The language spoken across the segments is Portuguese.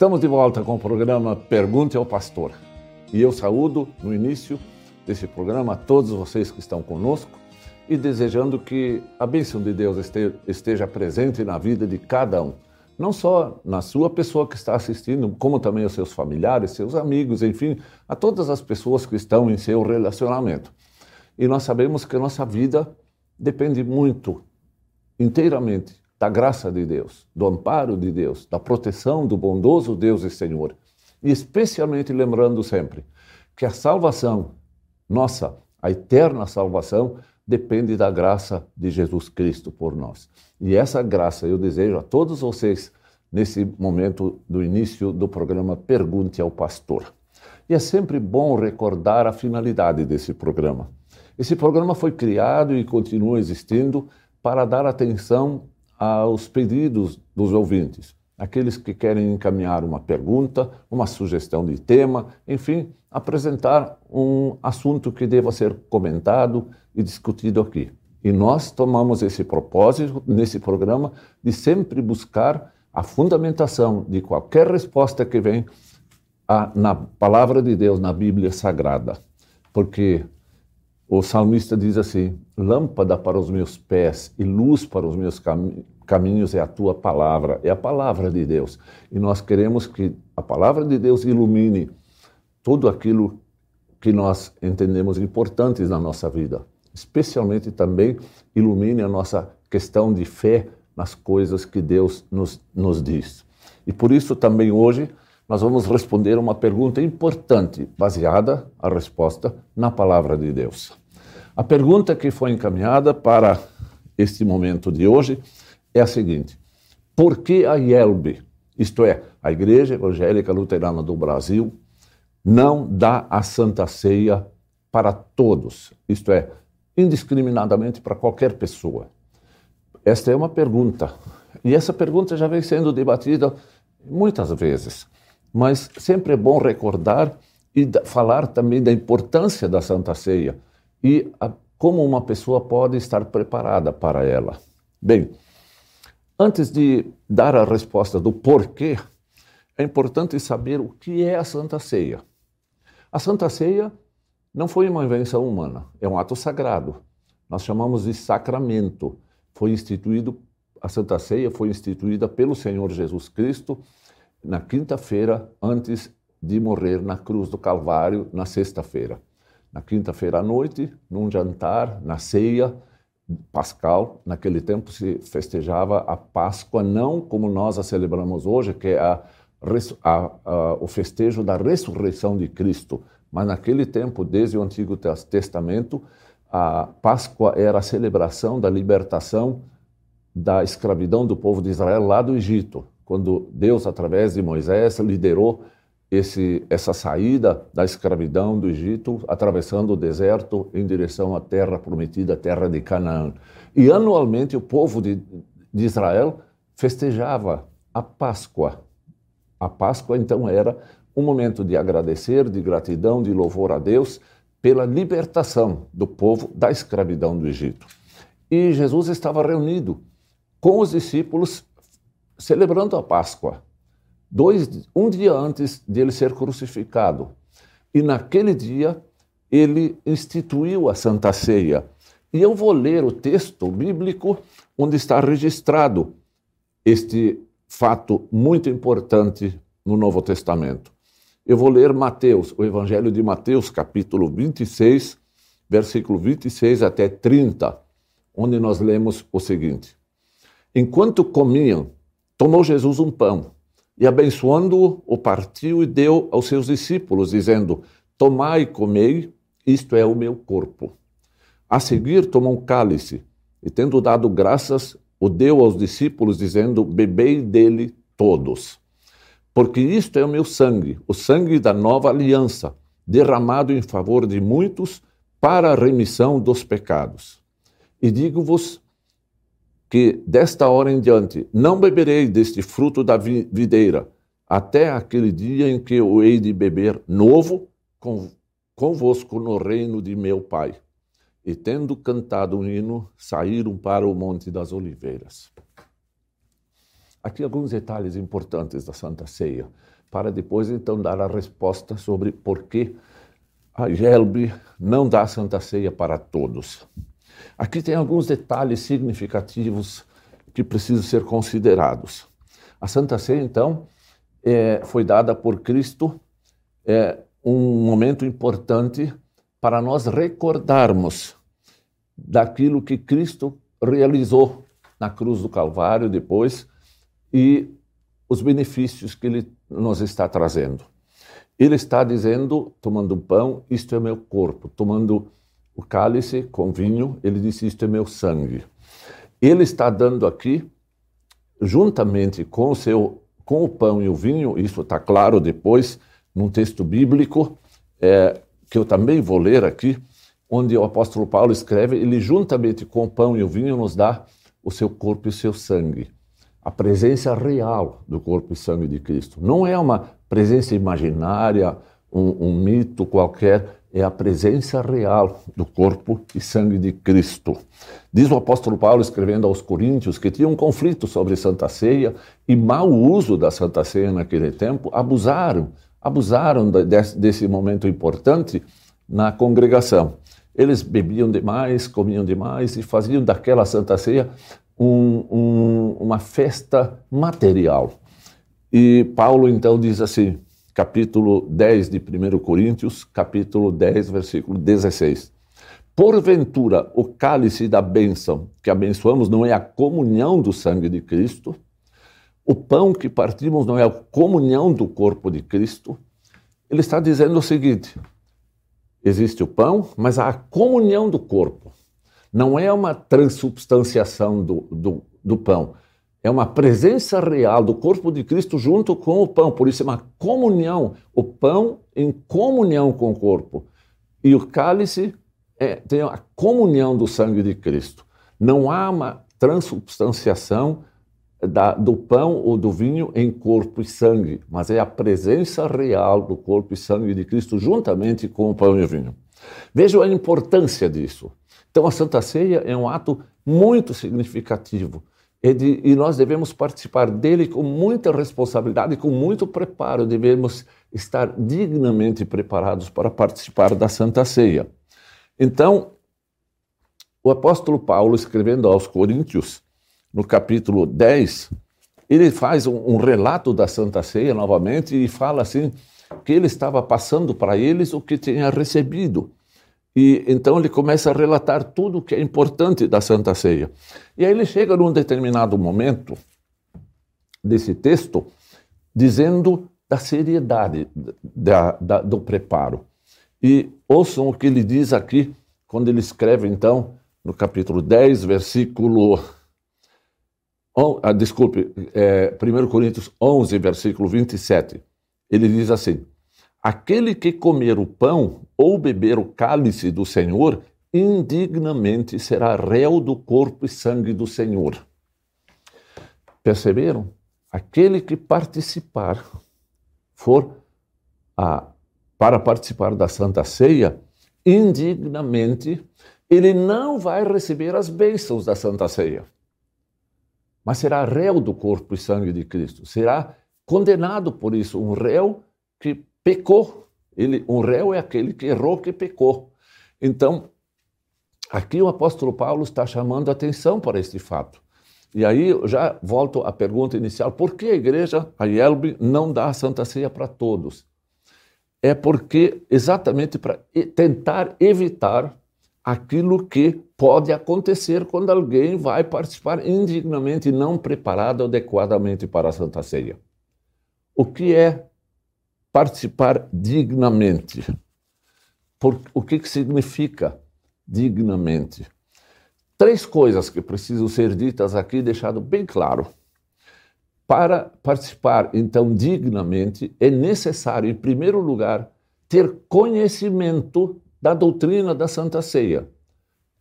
Estamos de volta com o programa Pergunte ao Pastor. E eu saúdo no início desse programa a todos vocês que estão conosco e desejando que a bênção de Deus esteja presente na vida de cada um. Não só na sua pessoa que está assistindo, como também aos seus familiares, seus amigos, enfim, a todas as pessoas que estão em seu relacionamento. E nós sabemos que a nossa vida depende muito, inteiramente, da graça de Deus, do amparo de Deus, da proteção do bondoso Deus e Senhor. E especialmente lembrando sempre que a salvação nossa, a eterna salvação, depende da graça de Jesus Cristo por nós. E essa graça eu desejo a todos vocês nesse momento do início do programa Pergunte ao Pastor. E é sempre bom recordar a finalidade desse programa. Esse programa foi criado e continua existindo para dar atenção aos pedidos dos ouvintes, aqueles que querem encaminhar uma pergunta, uma sugestão de tema, enfim, apresentar um assunto que deva ser comentado e discutido aqui. E nós tomamos esse propósito nesse programa de sempre buscar a fundamentação de qualquer resposta que vem a, na palavra de Deus, na Bíblia Sagrada. Porque o salmista diz assim: Lâmpada para os meus pés e luz para os meus cam caminhos é a tua palavra, é a palavra de Deus. E nós queremos que a palavra de Deus ilumine tudo aquilo que nós entendemos importantes na nossa vida, especialmente também ilumine a nossa questão de fé nas coisas que Deus nos, nos diz. E por isso também hoje nós vamos responder uma pergunta importante, baseada a resposta na palavra de Deus. A pergunta que foi encaminhada para este momento de hoje é a seguinte: por que a IELB, isto é, a Igreja Evangélica Luterana do Brasil, não dá a Santa Ceia para todos, isto é, indiscriminadamente para qualquer pessoa? Esta é uma pergunta. E essa pergunta já vem sendo debatida muitas vezes, mas sempre é bom recordar e falar também da importância da Santa Ceia e a, como uma pessoa pode estar preparada para ela. Bem, antes de dar a resposta do porquê, é importante saber o que é a Santa Ceia. A Santa Ceia não foi uma invenção humana, é um ato sagrado. Nós chamamos de sacramento. Foi instituído a Santa Ceia foi instituída pelo Senhor Jesus Cristo na quinta-feira antes de morrer na cruz do Calvário, na sexta-feira na quinta-feira à noite, num jantar, na ceia pascal. Naquele tempo se festejava a Páscoa, não como nós a celebramos hoje, que é a, a, a, o festejo da ressurreição de Cristo. Mas naquele tempo, desde o Antigo Testamento, a Páscoa era a celebração da libertação da escravidão do povo de Israel lá do Egito, quando Deus, através de Moisés, liderou esse, essa saída da escravidão do Egito, atravessando o deserto em direção à terra prometida, a terra de Canaã. E anualmente o povo de, de Israel festejava a Páscoa. A Páscoa, então, era um momento de agradecer, de gratidão, de louvor a Deus pela libertação do povo da escravidão do Egito. E Jesus estava reunido com os discípulos celebrando a Páscoa dois, um dia antes de ele ser crucificado. E naquele dia ele instituiu a Santa Ceia. E eu vou ler o texto bíblico onde está registrado este fato muito importante no Novo Testamento. Eu vou ler Mateus, o Evangelho de Mateus, capítulo 26, versículo 26 até 30, onde nós lemos o seguinte: Enquanto comiam, tomou Jesus um pão e abençoando-o, o partiu e deu aos seus discípulos, dizendo: Tomai e comei, isto é o meu corpo. A seguir, tomou um cálice e, tendo dado graças, o deu aos discípulos, dizendo: Bebei dele todos. Porque isto é o meu sangue, o sangue da nova aliança, derramado em favor de muitos para a remissão dos pecados. E digo-vos que desta hora em diante não beberei deste fruto da videira, até aquele dia em que eu hei de beber novo convosco no reino de meu Pai. E tendo cantado um hino, saíram para o Monte das Oliveiras. Aqui alguns detalhes importantes da Santa Ceia, para depois então dar a resposta sobre por que a Gelbe não dá Santa Ceia para todos. Aqui tem alguns detalhes significativos que precisam ser considerados. A Santa Ceia, então, é, foi dada por Cristo, é um momento importante para nós recordarmos daquilo que Cristo realizou na cruz do Calvário depois e os benefícios que ele nos está trazendo. Ele está dizendo, tomando pão, isto é meu corpo, tomando o cálice com vinho, ele disse, isto é meu sangue. Ele está dando aqui, juntamente com o seu com o pão e o vinho, isso está claro depois num texto bíblico, é, que eu também vou ler aqui, onde o apóstolo Paulo escreve, ele juntamente com o pão e o vinho nos dá o seu corpo e o seu sangue. A presença real do corpo e sangue de Cristo. Não é uma presença imaginária, um, um mito qualquer, é a presença real do corpo e sangue de Cristo. Diz o apóstolo Paulo, escrevendo aos Coríntios, que tinha um conflito sobre Santa Ceia e mau uso da Santa Ceia naquele tempo, abusaram, abusaram desse, momento importante na congregação. Eles bebiam demais, comiam demais e faziam daquela Santa Ceia um, um, uma festa material. E Paulo então diz assim: capítulo 10 de 1 Coríntios, capítulo 10, versículo 16. Porventura, o cálice da bênção que abençoamos não é a comunhão do sangue de Cristo? O pão que partimos não é a comunhão do corpo de Cristo? Ele está dizendo o seguinte: existe o pão, mas há a comunhão do corpo. Não é uma transubstanciação do, do, do pão, é uma presença real do corpo de Cristo junto com o pão. Por isso é uma comunhão. O pão em comunhão com o corpo. E o cálice é, tem a comunhão do sangue de Cristo. Não há uma transubstanciação da, do pão ou do vinho em corpo e sangue, mas é a presença real do corpo e sangue de Cristo juntamente com o pão e o vinho. Vejam a importância disso. Então, a Santa Ceia é um ato muito significativo e, de, e nós devemos participar dele com muita responsabilidade, com muito preparo. Devemos estar dignamente preparados para participar da Santa Ceia. Então, o apóstolo Paulo, escrevendo aos Coríntios, no capítulo 10, ele faz um, um relato da Santa Ceia novamente e fala assim que ele estava passando para eles o que tinha recebido. E então ele começa a relatar tudo o que é importante da Santa Ceia. E aí ele chega num determinado momento desse texto dizendo da seriedade da, da, do preparo. E ouçam o que ele diz aqui, quando ele escreve então no capítulo 10, versículo. Oh, ah, desculpe, é, 1 Coríntios 11, versículo 27. Ele diz assim: Aquele que comer o pão ou beber o cálice do Senhor, indignamente será réu do corpo e sangue do Senhor. Perceberam? Aquele que participar, for a, para participar da Santa Ceia, indignamente, ele não vai receber as bênçãos da Santa Ceia, mas será réu do corpo e sangue de Cristo. Será condenado por isso, um réu que pecou. Ele, um réu é aquele que errou, que pecou. Então, aqui o apóstolo Paulo está chamando atenção para este fato. E aí eu já volto à pergunta inicial: por que a igreja, a IELB, não dá a Santa Ceia para todos? É porque, exatamente para tentar evitar aquilo que pode acontecer quando alguém vai participar indignamente, não preparado adequadamente para a Santa Ceia. O que é participar dignamente. Por, o que, que significa dignamente? Três coisas que precisam ser ditas aqui, deixado bem claro. Para participar, então, dignamente, é necessário, em primeiro lugar, ter conhecimento da doutrina da Santa Ceia,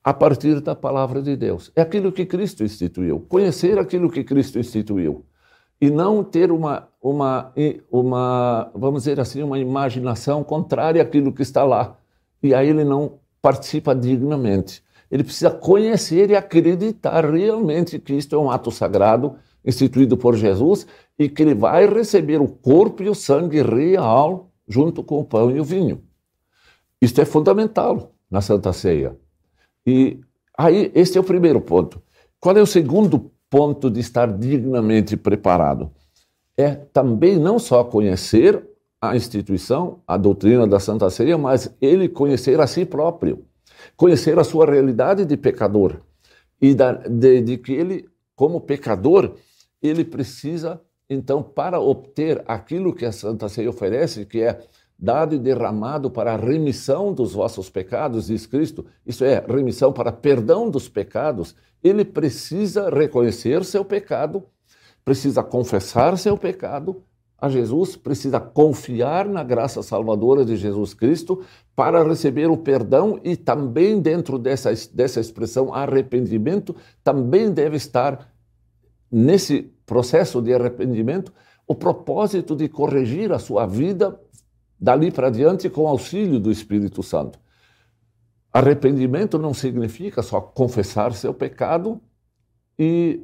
a partir da palavra de Deus. É aquilo que Cristo instituiu. Conhecer aquilo que Cristo instituiu e não ter uma, uma, uma, vamos dizer assim, uma imaginação contrária àquilo que está lá. E aí ele não participa dignamente. Ele precisa conhecer e acreditar realmente que isto é um ato sagrado, instituído por Jesus e que ele vai receber o corpo e o sangue real junto com o pão e o vinho. Isto é fundamental na Santa Ceia. E aí, este é o primeiro ponto. Qual é o segundo ponto de estar dignamente preparado? É também não só conhecer a instituição, a doutrina da Santa Ceia, mas ele conhecer a si próprio, conhecer a sua realidade de pecador e da, de, de que ele, como pecador, ele precisa, então, para obter aquilo que a Santa Ceia oferece, que é dado e derramado para a remissão dos vossos pecados, diz Cristo, isso é, remissão para perdão dos pecados, ele precisa reconhecer seu pecado, precisa confessar seu pecado a Jesus, precisa confiar na graça salvadora de Jesus Cristo para receber o perdão e também dentro dessa, dessa expressão arrependimento, também deve estar nesse processo de arrependimento o propósito de corrigir a sua vida dali para diante com auxílio do Espírito Santo. Arrependimento não significa só confessar seu pecado e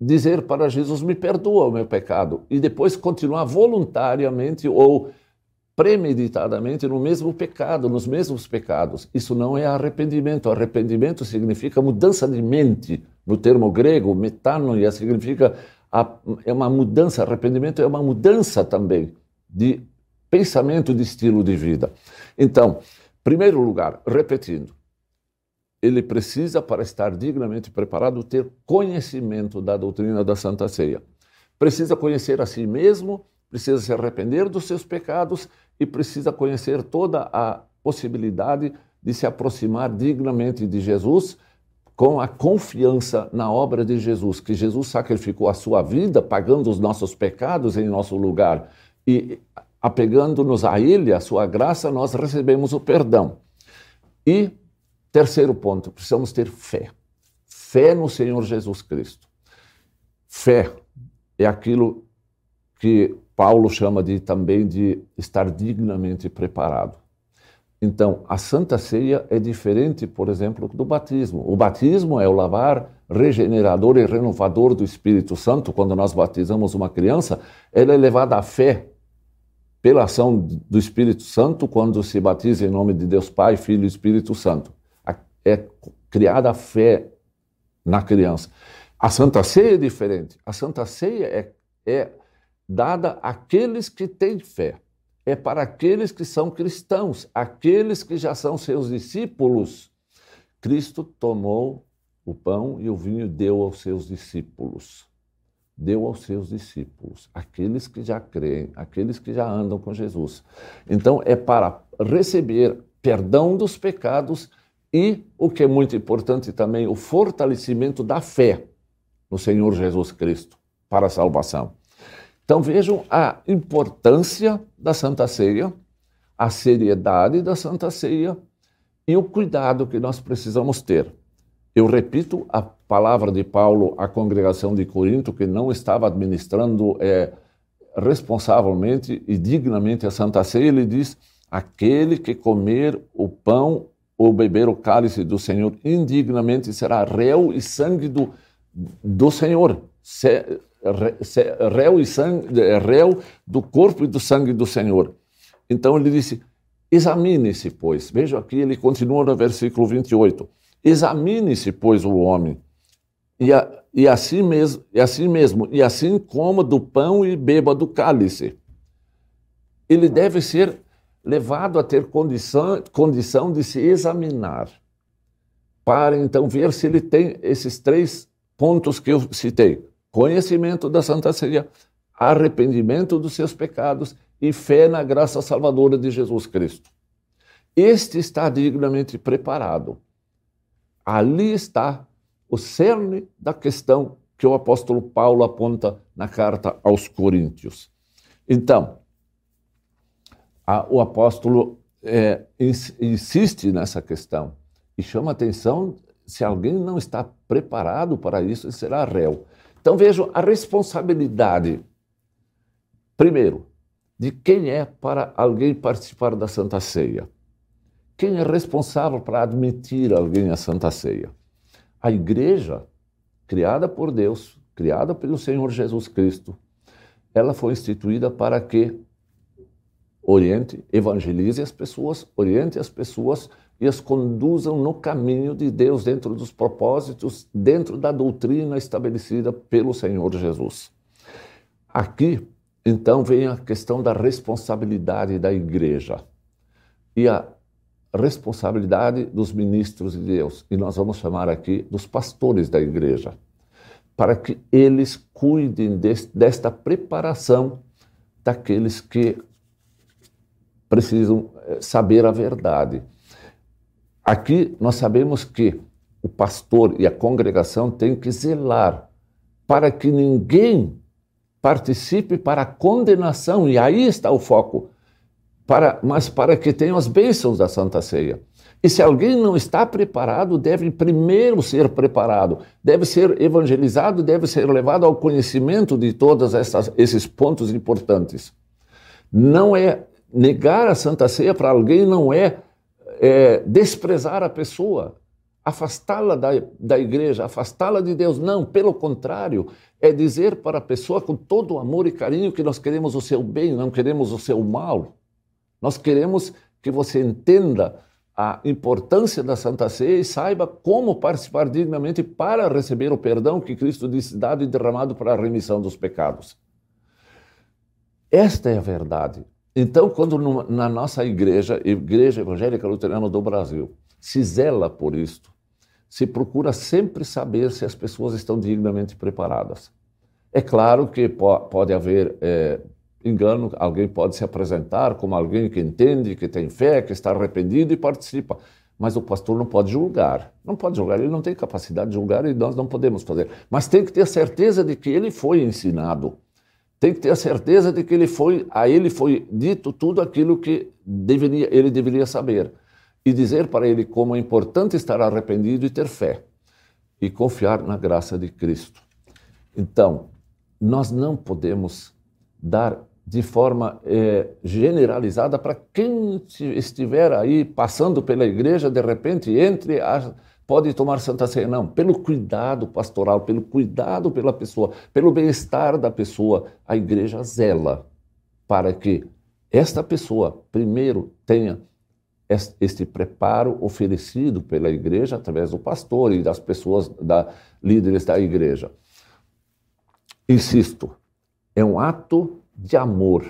dizer para Jesus: me perdoa o meu pecado, e depois continuar voluntariamente ou premeditadamente no mesmo pecado, nos mesmos pecados. Isso não é arrependimento. Arrependimento significa mudança de mente. No termo grego, metanoia significa a, é uma mudança. Arrependimento é uma mudança também de pensamento de estilo de vida. Então, primeiro lugar, repetindo, ele precisa, para estar dignamente preparado, ter conhecimento da doutrina da Santa Ceia. Precisa conhecer a si mesmo, precisa se arrepender dos seus pecados e precisa conhecer toda a possibilidade de se aproximar dignamente de Jesus com a confiança na obra de Jesus, que Jesus sacrificou a sua vida pagando os nossos pecados em nosso lugar e apegando-nos a Ele, a sua graça, nós recebemos o perdão. E, terceiro ponto, precisamos ter fé. Fé no Senhor Jesus Cristo. Fé é aquilo que Paulo chama de, também de estar dignamente preparado. Então, a Santa Ceia é diferente, por exemplo, do batismo. O batismo é o lavar regenerador e renovador do Espírito Santo. Quando nós batizamos uma criança, ela é levada à fé pela ação do Espírito Santo, quando se batiza em nome de Deus Pai, Filho e Espírito Santo. É criada a fé na criança. A Santa Ceia é diferente. A Santa Ceia é, é dada àqueles que têm fé. É para aqueles que são cristãos, aqueles que já são seus discípulos. Cristo tomou o pão e o vinho deu aos seus discípulos deu aos seus discípulos, aqueles que já creem, aqueles que já andam com Jesus. Então, é para receber perdão dos pecados e, o que é muito importante também, o fortalecimento da fé no Senhor Jesus Cristo para a salvação. Então, vejam a importância da Santa Ceia, a seriedade da Santa Ceia e o cuidado que nós precisamos ter. Eu repito a palavra de Paulo à congregação de Corinto, que não estava administrando é, responsavelmente e dignamente a Santa Ceia, ele diz: aquele que comer o pão ou beber o cálice do Senhor indignamente será réu e sangue do, do Senhor. Se, se, réu e sangue, réu do corpo e do sangue do Senhor. Então ele disse: examine-se, pois. Veja aqui, ele continua no versículo 28. Examine-se, pois, o homem, e, a, e, assim mesmo, e assim mesmo, e assim coma do pão e beba do cálice. Ele deve ser levado a ter condição, condição de se examinar, para então ver se ele tem esses três pontos que eu citei: conhecimento da Santa Ceia, arrependimento dos seus pecados e fé na graça salvadora de Jesus Cristo. Este está dignamente preparado Ali está o cerne da questão que o apóstolo Paulo aponta na carta aos Coríntios. Então, a, o apóstolo é, insiste nessa questão e chama atenção se alguém não está preparado para isso, ele será réu. Então vejam a responsabilidade, primeiro, de quem é para alguém participar da Santa Ceia. Quem é responsável para admitir alguém à Santa Ceia? A igreja, criada por Deus, criada pelo Senhor Jesus Cristo, ela foi instituída para que oriente, evangelize as pessoas, oriente as pessoas e as conduzam no caminho de Deus, dentro dos propósitos, dentro da doutrina estabelecida pelo Senhor Jesus. Aqui, então, vem a questão da responsabilidade da igreja e a responsabilidade dos ministros de Deus, e nós vamos chamar aqui dos pastores da igreja, para que eles cuidem desta preparação daqueles que precisam eh, saber a verdade. Aqui nós sabemos que o pastor e a congregação têm que zelar para que ninguém participe para a condenação, e aí está o foco, para, mas para que tenham as bênçãos da Santa Ceia. E se alguém não está preparado, deve primeiro ser preparado, deve ser evangelizado, deve ser levado ao conhecimento de todos esses pontos importantes. Não é negar a Santa Ceia para alguém, não é, é desprezar a pessoa, afastá-la da, da igreja, afastá-la de Deus. Não, pelo contrário, é dizer para a pessoa com todo o amor e carinho que nós queremos o seu bem, não queremos o seu mal. Nós queremos que você entenda a importância da Santa Ceia e saiba como participar dignamente para receber o perdão que Cristo disse dado e derramado para a remissão dos pecados. Esta é a verdade. Então, quando na nossa igreja, Igreja Evangélica Luterana do Brasil, se zela por isto, se procura sempre saber se as pessoas estão dignamente preparadas. É claro que pode haver é, engano, alguém pode se apresentar como alguém que entende, que tem fé, que está arrependido e participa. Mas o pastor não pode julgar. Não pode julgar, ele não tem capacidade de julgar e nós não podemos fazer. Mas tem que ter certeza de que ele foi ensinado. Tem que ter a certeza de que ele foi, a ele foi dito tudo aquilo que deveria, ele deveria saber e dizer para ele como é importante estar arrependido e ter fé e confiar na graça de Cristo. Então, nós não podemos dar de forma é, generalizada para quem estiver aí passando pela igreja, de repente entre, a, pode tomar Santa Ceia. Não, pelo cuidado pastoral, pelo cuidado pela pessoa, pelo bem-estar da pessoa, a igreja zela para que esta pessoa, primeiro, tenha este preparo oferecido pela igreja através do pastor e das pessoas, da, líderes da igreja. Insisto, é um ato de amor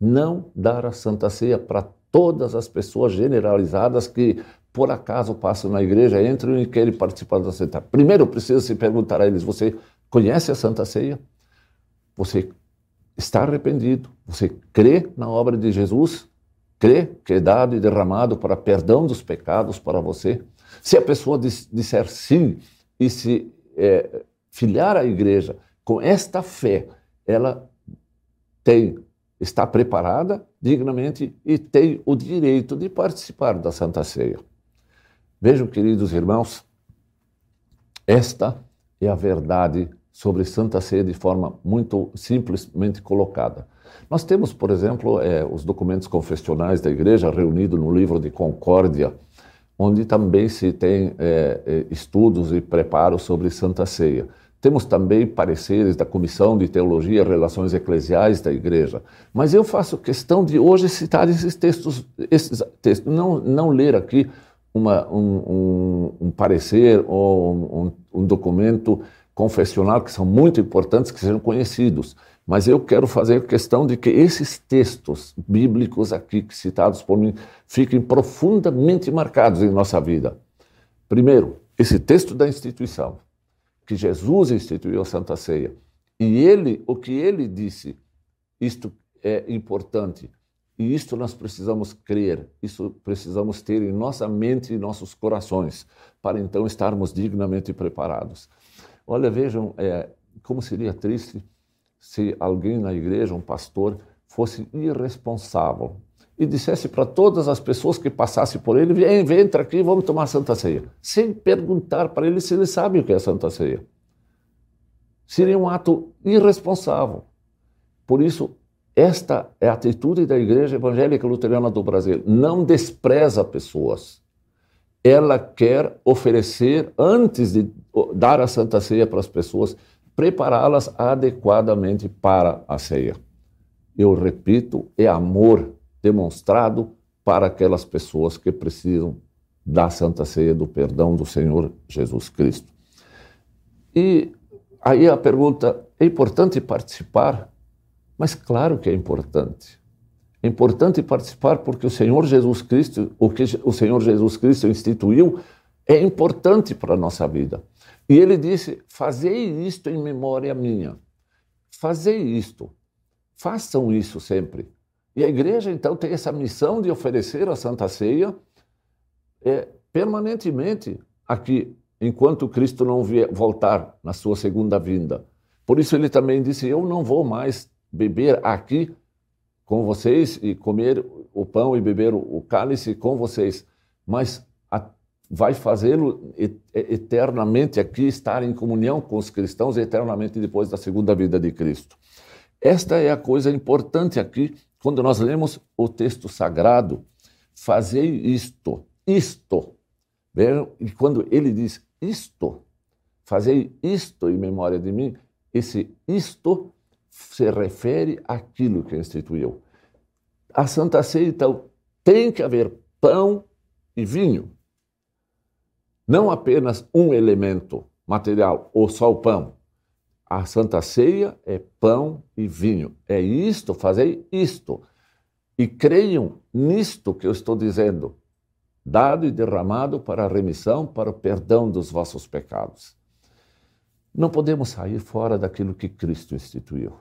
não dar a Santa Ceia para todas as pessoas generalizadas que por acaso passam na igreja, entram e querem participar da Santa. Primeiro precisa se perguntar a eles: você conhece a Santa Ceia? Você está arrependido? Você crê na obra de Jesus? crê que é dado e derramado para perdão dos pecados para você? Se a pessoa disser sim e se é, filiar à igreja com esta fé, ela tem está preparada dignamente e tem o direito de participar da Santa Ceia. Vejam, queridos irmãos, esta é a verdade sobre Santa Ceia de forma muito simplesmente colocada. Nós temos, por exemplo, é, os documentos confessionais da Igreja reunidos no livro de Concórdia, onde também se tem é, é, estudos e preparos sobre Santa Ceia. Temos também pareceres da Comissão de Teologia e Relações Eclesiais da Igreja. Mas eu faço questão de hoje citar esses textos, esses textos não, não ler aqui uma, um, um, um, parecer ou um, um documento confessional que são muito importantes, que sejam conhecidos. Mas eu quero fazer questão de que esses textos bíblicos aqui citados por mim fiquem profundamente marcados em nossa vida. Primeiro, esse texto da instituição, que Jesus instituiu a Santa Ceia. E ele, o que ele disse, isto é importante. E isto nós precisamos crer, isso precisamos ter em nossa mente e nossos corações, para então estarmos dignamente preparados. Olha, vejam é, como seria triste se alguém na igreja, um pastor, fosse irresponsável e dissesse para todas as pessoas que passassem por ele: vem, vem, entra aqui, vamos tomar Santa Ceia, sem perguntar para ele se ele sabe o que é Santa Ceia. Seria um ato irresponsável. Por isso, esta é a atitude da Igreja Evangélica Luterana do Brasil. Não despreza pessoas. Ela quer oferecer, antes de dar a Santa Ceia para as pessoas, prepará-las adequadamente para a ceia. Eu repito, é amor demonstrado para aquelas pessoas que precisam da Santa Ceia, do perdão do Senhor Jesus Cristo. E aí a pergunta: é importante participar? Mas claro que é importante. É importante participar porque o Senhor Jesus Cristo, o que o Senhor Jesus Cristo instituiu, é importante para a nossa vida. E ele disse: Fazei isto em memória minha. Fazei isto. Façam isso sempre. E a igreja, então, tem essa missão de oferecer a Santa Ceia é, permanentemente aqui, enquanto Cristo não vier, voltar na sua segunda vinda. Por isso ele também disse: Eu não vou mais beber aqui com vocês e comer o pão e beber o cálice com vocês, mas vai fazê-lo eternamente aqui, estar em comunhão com os cristãos eternamente depois da segunda vida de Cristo. Esta é a coisa importante aqui, quando nós lemos o texto sagrado, fazei isto, isto. E quando ele diz isto, fazei isto em memória de mim, esse isto se refere àquilo que instituiu. A Santa Ceia, então, tem que haver pão e vinho. Não apenas um elemento material, ou só o pão. A Santa Ceia é pão e vinho. É isto, fazei isto. E creiam nisto que eu estou dizendo, dado e derramado para a remissão, para o perdão dos vossos pecados. Não podemos sair fora daquilo que Cristo instituiu.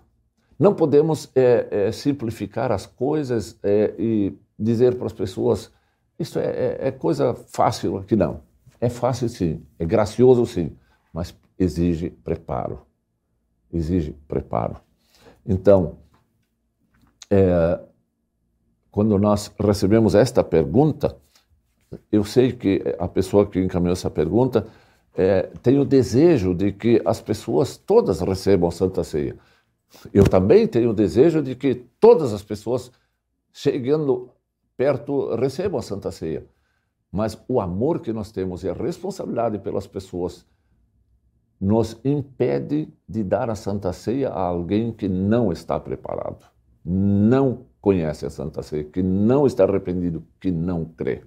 Não podemos é, é, simplificar as coisas é, e dizer para as pessoas: isso é, é, é coisa fácil aqui, não. É fácil sim, é gracioso sim, mas exige preparo. Exige preparo. Então, é, quando nós recebemos esta pergunta, eu sei que a pessoa que encaminhou essa pergunta é, tem o desejo de que as pessoas todas recebam Santa Ceia. Eu também tenho o desejo de que todas as pessoas chegando perto recebam a Santa Ceia. Mas o amor que nós temos e a responsabilidade pelas pessoas nos impede de dar a Santa Ceia a alguém que não está preparado, não conhece a Santa Ceia, que não está arrependido, que não crê.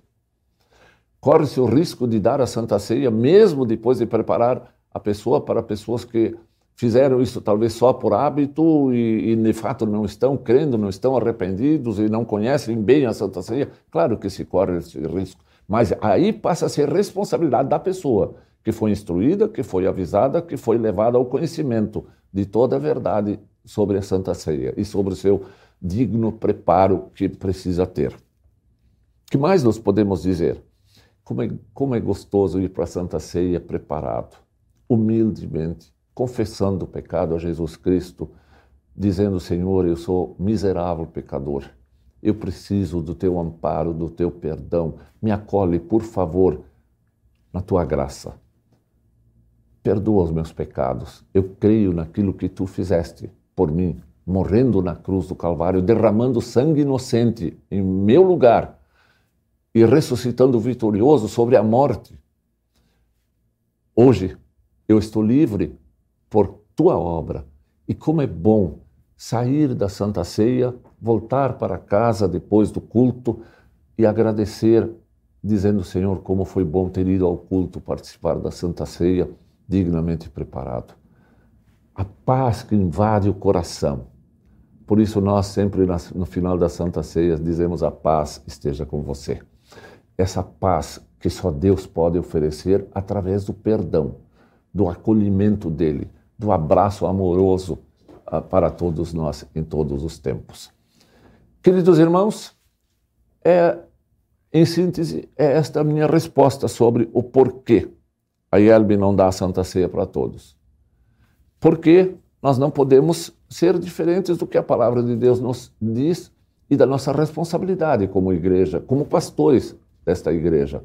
Corre-se o risco de dar a Santa Ceia mesmo depois de preparar a pessoa para pessoas que fizeram isso talvez só por hábito e, e, de fato não estão crendo, não estão arrependidos e não conhecem bem a Santa Ceia. Claro que se corre esse risco. Mas aí passa a ser responsabilidade da pessoa que foi instruída, que foi avisada, que foi levada ao conhecimento de toda a verdade sobre a Santa Ceia e sobre o seu digno preparo que precisa ter. O que mais nós podemos dizer? Como é, como é gostoso ir para a Santa Ceia preparado, humildemente, confessando o pecado a Jesus Cristo, dizendo: Senhor, eu sou miserável pecador eu preciso do teu amparo, do teu perdão. Me acolhe, por favor, na tua graça. Perdoa os meus pecados. Eu creio naquilo que tu fizeste por mim, morrendo na cruz do Calvário, derramando sangue inocente em meu lugar e ressuscitando vitorioso sobre a morte. Hoje eu estou livre por tua obra. E como é bom sair da Santa Ceia voltar para casa depois do culto e agradecer, dizendo: Senhor, como foi bom ter ido ao culto, participar da Santa Ceia, dignamente preparado. A paz que invade o coração. Por isso, nós sempre no final da Santa Ceia dizemos: A paz esteja com você. Essa paz que só Deus pode oferecer através do perdão, do acolhimento dele, do abraço amoroso ah, para todos nós em todos os tempos. Queridos irmãos, é, em síntese, é esta a minha resposta sobre o porquê a IELB não dá a Santa Ceia para todos. Porque nós não podemos ser diferentes do que a palavra de Deus nos diz e da nossa responsabilidade como igreja, como pastores desta igreja.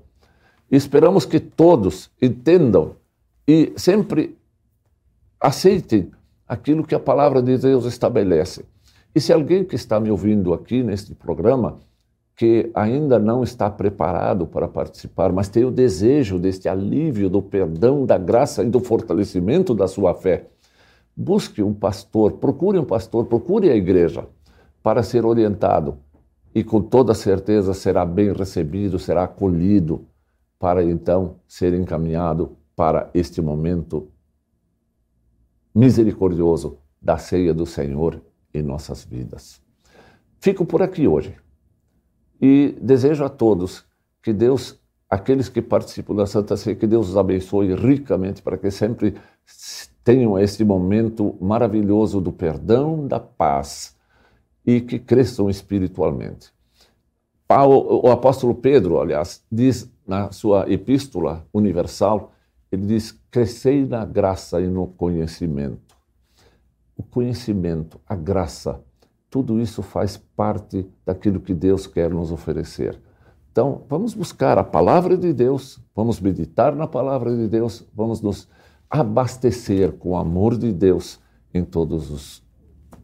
E esperamos que todos entendam e sempre aceitem aquilo que a palavra de Deus estabelece. E se alguém que está me ouvindo aqui neste programa, que ainda não está preparado para participar, mas tem o desejo deste alívio, do perdão, da graça e do fortalecimento da sua fé, busque um pastor, procure um pastor, procure a igreja para ser orientado e com toda certeza será bem recebido, será acolhido para então ser encaminhado para este momento misericordioso da ceia do Senhor em nossas vidas. Fico por aqui hoje e desejo a todos que Deus, aqueles que participam da Santa Ceia, que Deus os abençoe ricamente para que sempre tenham este momento maravilhoso do perdão, da paz e que cresçam espiritualmente. O apóstolo Pedro, aliás, diz na sua epístola universal, ele diz: crescei na graça e no conhecimento. O conhecimento, a graça, tudo isso faz parte daquilo que Deus quer nos oferecer. Então, vamos buscar a palavra de Deus, vamos meditar na palavra de Deus, vamos nos abastecer com o amor de Deus em todos os,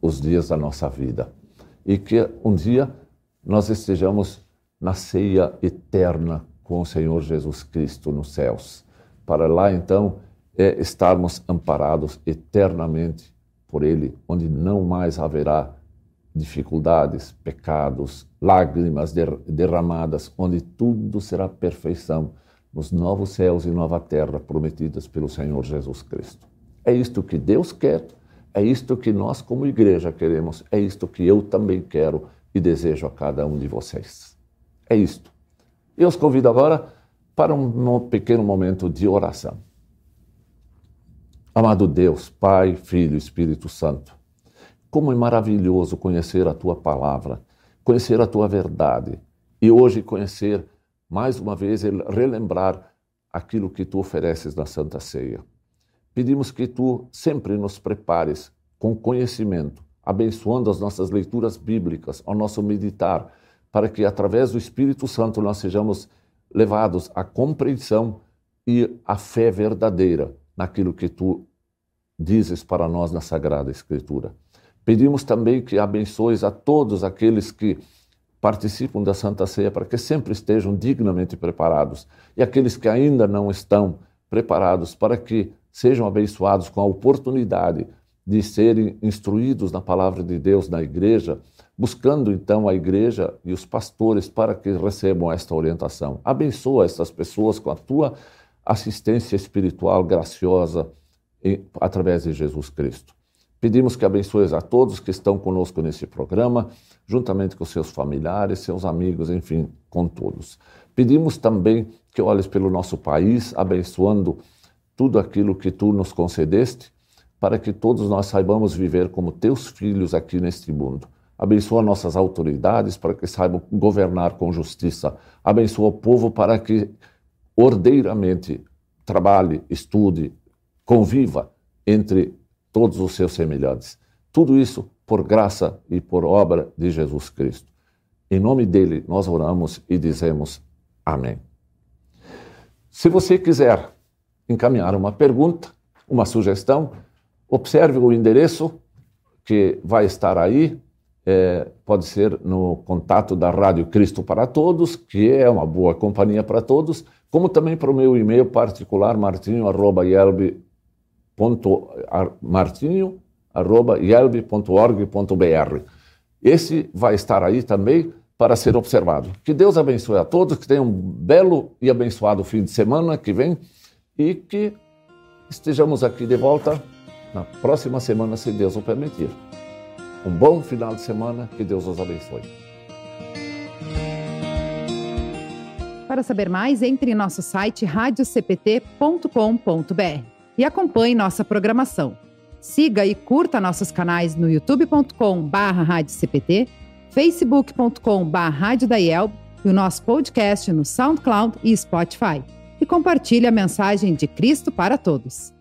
os dias da nossa vida. E que um dia nós estejamos na ceia eterna com o Senhor Jesus Cristo nos céus, para lá então é, estarmos amparados eternamente por Ele, onde não mais haverá dificuldades, pecados, lágrimas derramadas, onde tudo será perfeição nos novos céus e nova terra prometidas pelo Senhor Jesus Cristo. É isto que Deus quer, é isto que nós, como igreja, queremos, é isto que eu também quero e desejo a cada um de vocês. É isto. Eu os convido agora para um pequeno momento de oração. Amado Deus, Pai, Filho, Espírito Santo, como é maravilhoso conhecer a tua palavra, conhecer a tua verdade e hoje conhecer mais uma vez relembrar aquilo que tu ofereces na Santa Ceia. Pedimos que tu sempre nos prepares com conhecimento, abençoando as nossas leituras bíblicas, ao nosso meditar, para que através do Espírito Santo nós sejamos levados à compreensão e à fé verdadeira naquilo que tu dizes para nós na Sagrada Escritura. Pedimos também que abençoes a todos aqueles que participam da Santa Ceia para que sempre estejam dignamente preparados e aqueles que ainda não estão preparados para que sejam abençoados com a oportunidade de serem instruídos na palavra de Deus na igreja, buscando então a igreja e os pastores para que recebam esta orientação. Abençoa estas pessoas com a tua assistência espiritual graciosa através de Jesus Cristo. Pedimos que abençoes a todos que estão conosco nesse programa, juntamente com seus familiares, seus amigos, enfim, com todos. Pedimos também que olhes pelo nosso país, abençoando tudo aquilo que tu nos concedeste, para que todos nós saibamos viver como teus filhos aqui neste mundo. Abençoa nossas autoridades para que saibam governar com justiça. Abençoa o povo para que ordeiramente trabalhe, estude, conviva entre todos os seus semelhantes. Tudo isso por graça e por obra de Jesus Cristo. Em nome dele, nós oramos e dizemos amém. Se você quiser encaminhar uma pergunta, uma sugestão, observe o endereço que vai estar aí. É, pode ser no contato da Rádio Cristo para Todos, que é uma boa companhia para todos, como também para o meu e-mail particular, martinho.yelb.com martinho.yelb.org.br. Esse vai estar aí também para ser observado. Que Deus abençoe a todos, que tenham um belo e abençoado fim de semana que vem e que estejamos aqui de volta na próxima semana, se Deus o permitir. Um bom final de semana, que Deus os abençoe. Para saber mais, entre em nosso site radiocpt.com.br e acompanhe nossa programação. Siga e curta nossos canais no youtube.com/radiocpt, facebook.com/radiodaielb e o nosso podcast no SoundCloud e Spotify. E compartilhe a mensagem de Cristo para todos.